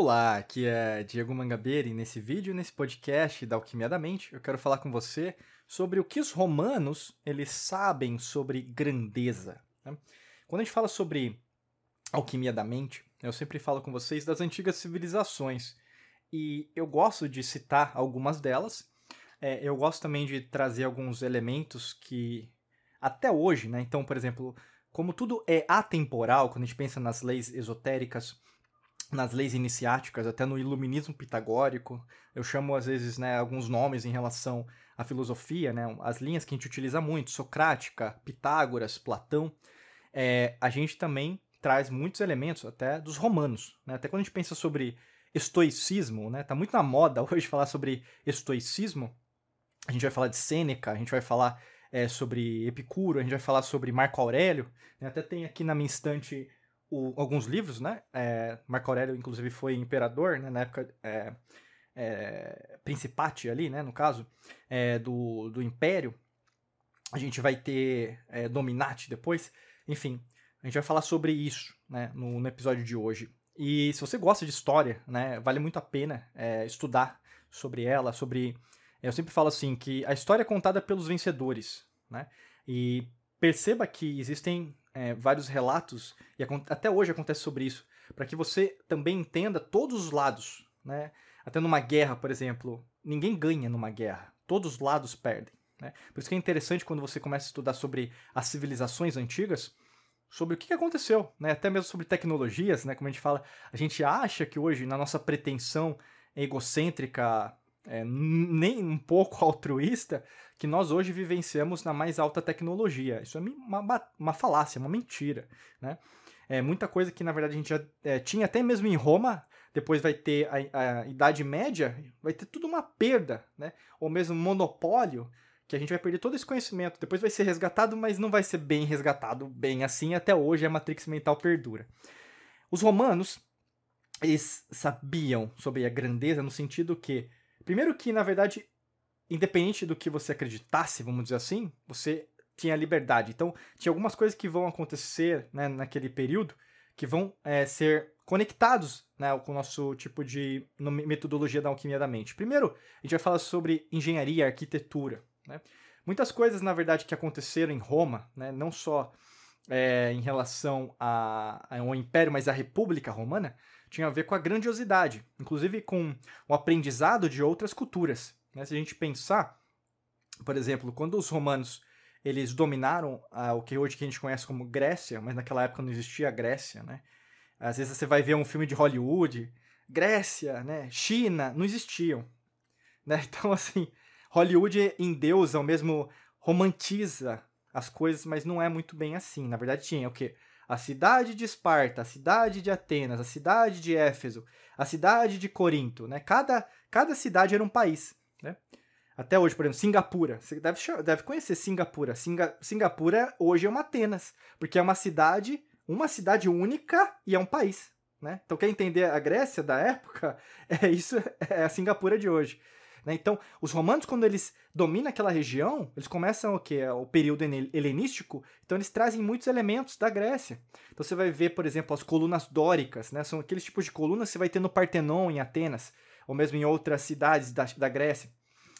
Olá, aqui é Diego Mangabeira e nesse vídeo, nesse podcast da Alquimia da Mente, eu quero falar com você sobre o que os romanos eles sabem sobre grandeza. né? Quando a gente fala sobre alquimia da mente, eu sempre falo com vocês das antigas civilizações e eu gosto de citar algumas delas. É, eu gosto também de trazer alguns elementos que até hoje, né? Então, por exemplo, como tudo é atemporal, quando a gente pensa nas leis esotéricas, nas leis iniciáticas, até no iluminismo pitagórico. Eu chamo, às vezes, né, alguns nomes em relação à filosofia, né, as linhas que a gente utiliza muito, Socrática, Pitágoras, Platão. É, a gente também traz muitos elementos até dos romanos. Né? Até quando a gente pensa sobre estoicismo, né, tá muito na moda hoje falar sobre estoicismo. A gente vai falar de Sêneca, a gente vai falar é, sobre Epicuro, a gente vai falar sobre Marco Aurélio. Né? Até tem aqui na minha estante o, alguns livros, né? É, Marco Aurélio, inclusive, foi imperador, né? Na época, é, é, Principate ali, né? No caso, é, do, do Império. A gente vai ter é, Dominati depois. Enfim, a gente vai falar sobre isso, né? No, no episódio de hoje. E se você gosta de história, né? Vale muito a pena é, estudar sobre ela, sobre... Eu sempre falo assim, que a história é contada pelos vencedores, né? E perceba que existem é, vários relatos, e até hoje acontece sobre isso, para que você também entenda todos os lados. Né? Até numa guerra, por exemplo, ninguém ganha numa guerra, todos os lados perdem. Né? Por isso que é interessante quando você começa a estudar sobre as civilizações antigas, sobre o que aconteceu, né? até mesmo sobre tecnologias, né? como a gente fala, a gente acha que hoje, na nossa pretensão egocêntrica, é, nem um pouco altruísta, que nós hoje vivenciamos na mais alta tecnologia. Isso é uma, uma falácia, uma mentira. Né? É muita coisa que, na verdade, a gente já é, tinha até mesmo em Roma, depois vai ter a, a, Idade Média, vai ter tudo uma perda, né? ou mesmo monopólio, que a gente vai perder todo esse conhecimento. Depois vai ser resgatado, mas não vai ser bem resgatado, bem assim. Até hoje a matrix mental perdura. Os romanos, eles sabiam sobre a grandeza no sentido que Primeiro que, na verdade, independente do que você acreditasse, vamos dizer assim, você tinha liberdade. Então, tinha algumas coisas que vão acontecer né, naquele período que vão é, ser conectados né, com o nosso tipo de metodologia da alquimia da mente. Primeiro, a gente vai falar sobre engenharia, arquitetura. Né? Muitas coisas, na verdade, que aconteceram em Roma, né, não só é, em relação a, ao Império, mas à República Romana, tinha a ver com a grandiosidade, inclusive com o aprendizado de outras culturas. Né? Se a gente pensar, por exemplo, quando os romanos eles dominaram ah, o que hoje que a gente conhece como Grécia, mas naquela época não existia Grécia, né? Às vezes você vai ver um filme de Hollywood, Grécia, né? China, não existiam. Né? Então, assim, Hollywood em Deus ao mesmo romantiza as coisas, mas não é muito bem assim. Na verdade, tinha o quê? A cidade de Esparta, a cidade de Atenas, a cidade de Éfeso, a cidade de Corinto, né? Cada, cada cidade era um país, né? Até hoje, por exemplo, Singapura. Você deve, deve conhecer Singapura. Singa, Singapura hoje é uma Atenas, porque é uma cidade, uma cidade única e é um país, né? Então, quer entender a Grécia da época? É isso, é a Singapura de hoje. Né? Então, os romanos, quando eles dominam aquela região, eles começam o que? O período helenístico, então eles trazem muitos elementos da Grécia. Então você vai ver, por exemplo, as colunas dóricas, né? são aqueles tipos de colunas que você vai ter no Partenon, em Atenas, ou mesmo em outras cidades da, da Grécia.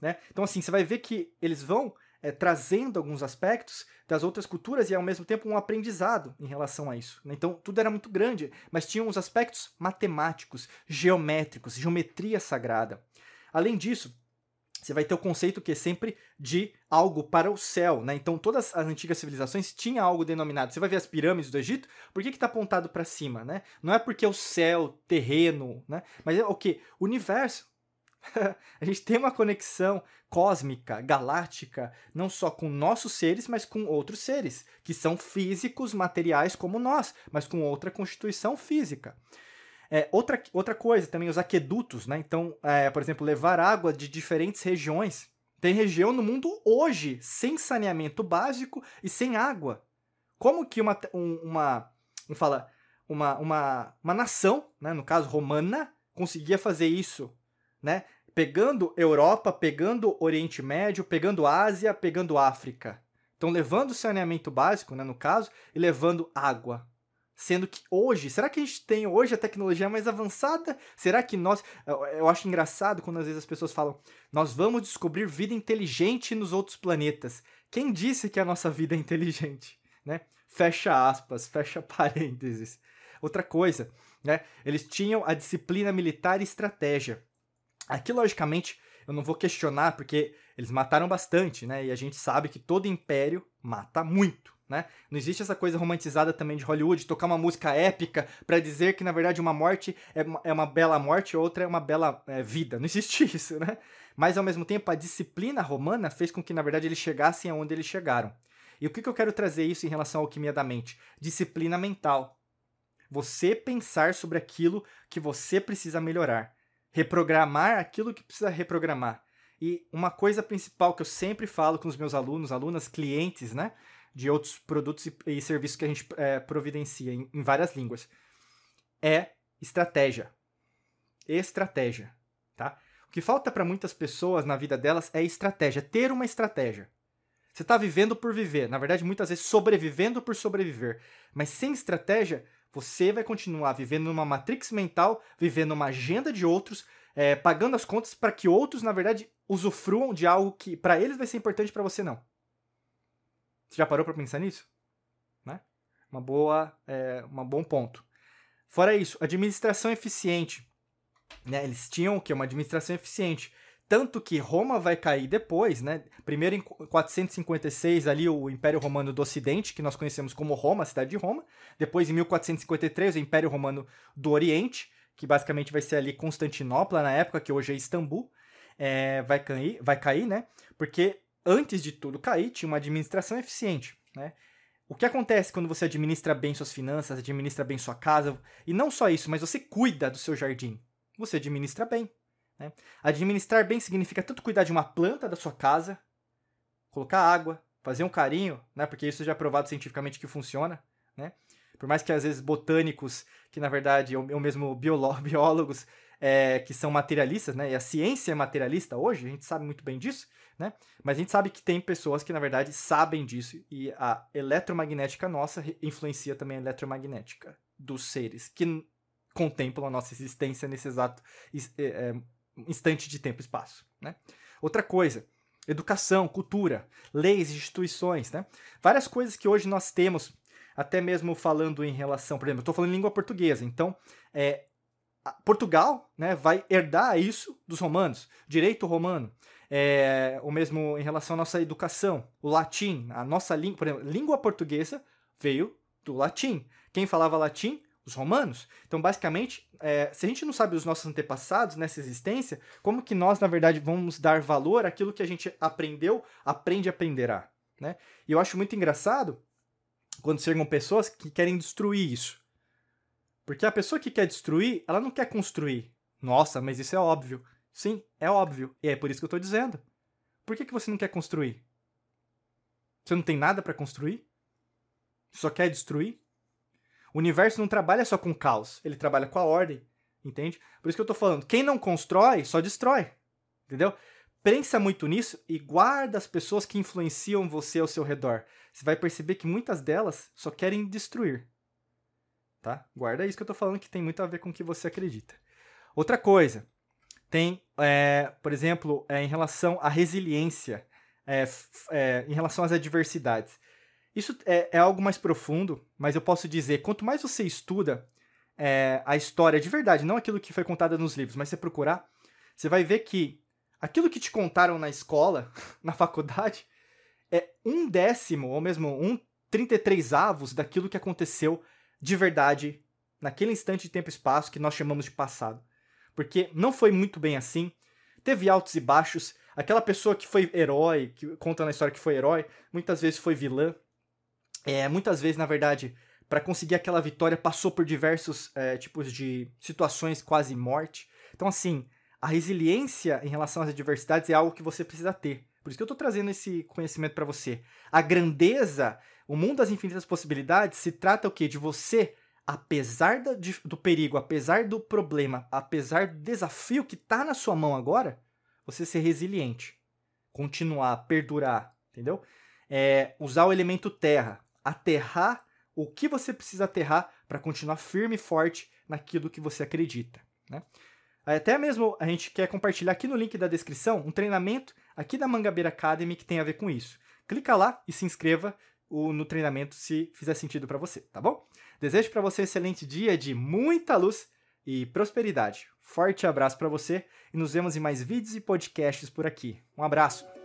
Né? Então, assim, você vai ver que eles vão é, trazendo alguns aspectos das outras culturas e ao mesmo tempo um aprendizado em relação a isso. Né? Então tudo era muito grande, mas tinha uns aspectos matemáticos, geométricos, geometria sagrada. Além disso, você vai ter o conceito que é sempre de algo para o céu, né? Então todas as antigas civilizações tinham algo denominado. Você vai ver as pirâmides do Egito, por que está apontado para cima, né? Não é porque é o céu, terreno, né? Mas é o que? Universo. a gente tem uma conexão cósmica, galáctica, não só com nossos seres, mas com outros seres, que são físicos, materiais como nós, mas com outra constituição física. É, outra, outra coisa também, os aquedutos, né? Então, é, por exemplo, levar água de diferentes regiões. Tem região no mundo hoje sem saneamento básico e sem água. Como que uma, um, uma, falar, uma, uma, uma nação, né, no caso romana, conseguia fazer isso, né? Pegando Europa, pegando Oriente Médio, pegando Ásia, pegando África. Então, levando saneamento básico, né, no caso, e levando água. Sendo que hoje, será que a gente tem hoje a tecnologia mais avançada? Será que nós. Eu acho engraçado quando às vezes as pessoas falam, nós vamos descobrir vida inteligente nos outros planetas. Quem disse que a nossa vida é inteligente? Né? Fecha aspas, fecha parênteses. Outra coisa, né? Eles tinham a disciplina militar e estratégia. Aqui, logicamente, eu não vou questionar, porque eles mataram bastante, né? E a gente sabe que todo império mata muito né? Não existe essa coisa romantizada também de Hollywood, tocar uma música épica para dizer que, na verdade, uma morte é uma, é uma bela morte e outra é uma bela é, vida. Não existe isso, né? Mas, ao mesmo tempo, a disciplina romana fez com que, na verdade, eles chegassem aonde eles chegaram. E o que, que eu quero trazer isso em relação à alquimia da mente? Disciplina mental. Você pensar sobre aquilo que você precisa melhorar. Reprogramar aquilo que precisa reprogramar. E uma coisa principal que eu sempre falo com os meus alunos, alunas, clientes, né? De outros produtos e, e serviços que a gente é, providencia em, em várias línguas. É estratégia. Estratégia, tá? O que falta para muitas pessoas na vida delas é estratégia, ter uma estratégia. Você está vivendo por viver, na verdade, muitas vezes sobrevivendo por sobreviver. Mas sem estratégia, você vai continuar vivendo numa matrix mental, vivendo uma agenda de outros, é, pagando as contas para que outros, na verdade, usufruam de algo que para eles vai ser importante para você não. Você já parou para pensar nisso? Né? Uma boa, é, um bom ponto. Fora isso, administração eficiente. Né? Eles tinham o que? Uma administração eficiente. Tanto que Roma vai cair depois, né? Primeiro em 456 ali o Império Romano do Ocidente, que nós conhecemos como Roma, a cidade de Roma. Depois em 1453 o Império Romano do Oriente, que basicamente vai ser ali Constantinopla na época, que hoje é Istambul. É, vai cair, vai cair, né? Porque antes de tudo cair, tinha uma administração eficiente, né? O que acontece quando você administra bem suas finanças, administra bem sua casa, e não só isso, mas você cuida do seu jardim? Você administra bem. Né? Administrar bem significa tanto cuidar de uma planta da sua casa, colocar água, fazer um carinho, né? porque isso já é provado cientificamente que funciona. Né? Por mais que às vezes botânicos, que na verdade, ou mesmo biólogos, é, que são materialistas, né? e a ciência é materialista hoje, a gente sabe muito bem disso, né? Mas a gente sabe que tem pessoas que, na verdade, sabem disso e a eletromagnética nossa influencia também a eletromagnética dos seres que contemplam a nossa existência nesse exato é, é, instante de tempo e espaço, né? Outra coisa, educação, cultura, leis, instituições, né? Várias coisas que hoje nós temos, até mesmo falando em relação, por exemplo, eu estou falando em língua portuguesa, então é, Portugal né, vai herdar isso dos romanos, direito romano. É, o mesmo em relação à nossa educação, o latim, a nossa língua, por exemplo, língua portuguesa veio do latim. Quem falava latim? Os romanos. Então, basicamente, é, se a gente não sabe os nossos antepassados nessa existência, como que nós, na verdade, vamos dar valor àquilo que a gente aprendeu, aprende aprenderá? Né? E eu acho muito engraçado quando chegam pessoas que querem destruir isso. Porque a pessoa que quer destruir, ela não quer construir. Nossa, mas isso é óbvio. Sim, é óbvio. E é por isso que eu estou dizendo. Por que, que você não quer construir? Você não tem nada para construir? Só quer destruir? O universo não trabalha só com caos, ele trabalha com a ordem, entende? Por isso que eu estou falando, quem não constrói, só destrói, entendeu? Pensa muito nisso e guarda as pessoas que influenciam você ao seu redor. Você vai perceber que muitas delas só querem destruir. Tá? Guarda isso que eu estou falando que tem muito a ver com o que você acredita. Outra coisa, tem, é, por exemplo, é, em relação à resiliência. é, é, em relação às adversidades. Isso é, é, algo mais profundo, mas eu posso dizer, quanto mais você estuda é, a história de verdade, não aquilo que foi contado nos livros, mas você procurar, você vai ver que aquilo que te contaram na escola, na faculdade, é um décimo, ou mesmo um 33 avos daquilo que aconteceu de verdade naquele instante de tempo e espaço que nós chamamos de passado. Porque não foi muito bem assim, teve altos e baixos, aquela pessoa que foi herói, que conta na história que foi herói, muitas vezes foi vilã, é, muitas vezes, na verdade, para conseguir aquela vitória passou por diversos é, tipos de situações quase morte. Então, assim, a resiliência em relação às adversidades é algo que você precisa ter. Por isso que eu estou trazendo esse conhecimento para você. A grandeza, o mundo das infinitas possibilidades, se trata o quê? De você, apesar do, perigo, apesar do problema, apesar do desafio que está na sua mão agora, você ser resiliente. Continuar, perdurar, entendeu? É, usar o elemento terra, aterrar o que você precisa aterrar para continuar firme e forte naquilo que você acredita. Né? Até mesmo a gente quer compartilhar aqui no link da descrição um treinamento aqui da Mangabeira Academy que tem a ver com isso. Clica lá e se inscreva no treinamento se fizer sentido para você, tá bom? Desejo para você um excelente dia de muita luz e prosperidade. Forte abraço para você e nos vemos em mais vídeos e podcasts por aqui. Um abraço.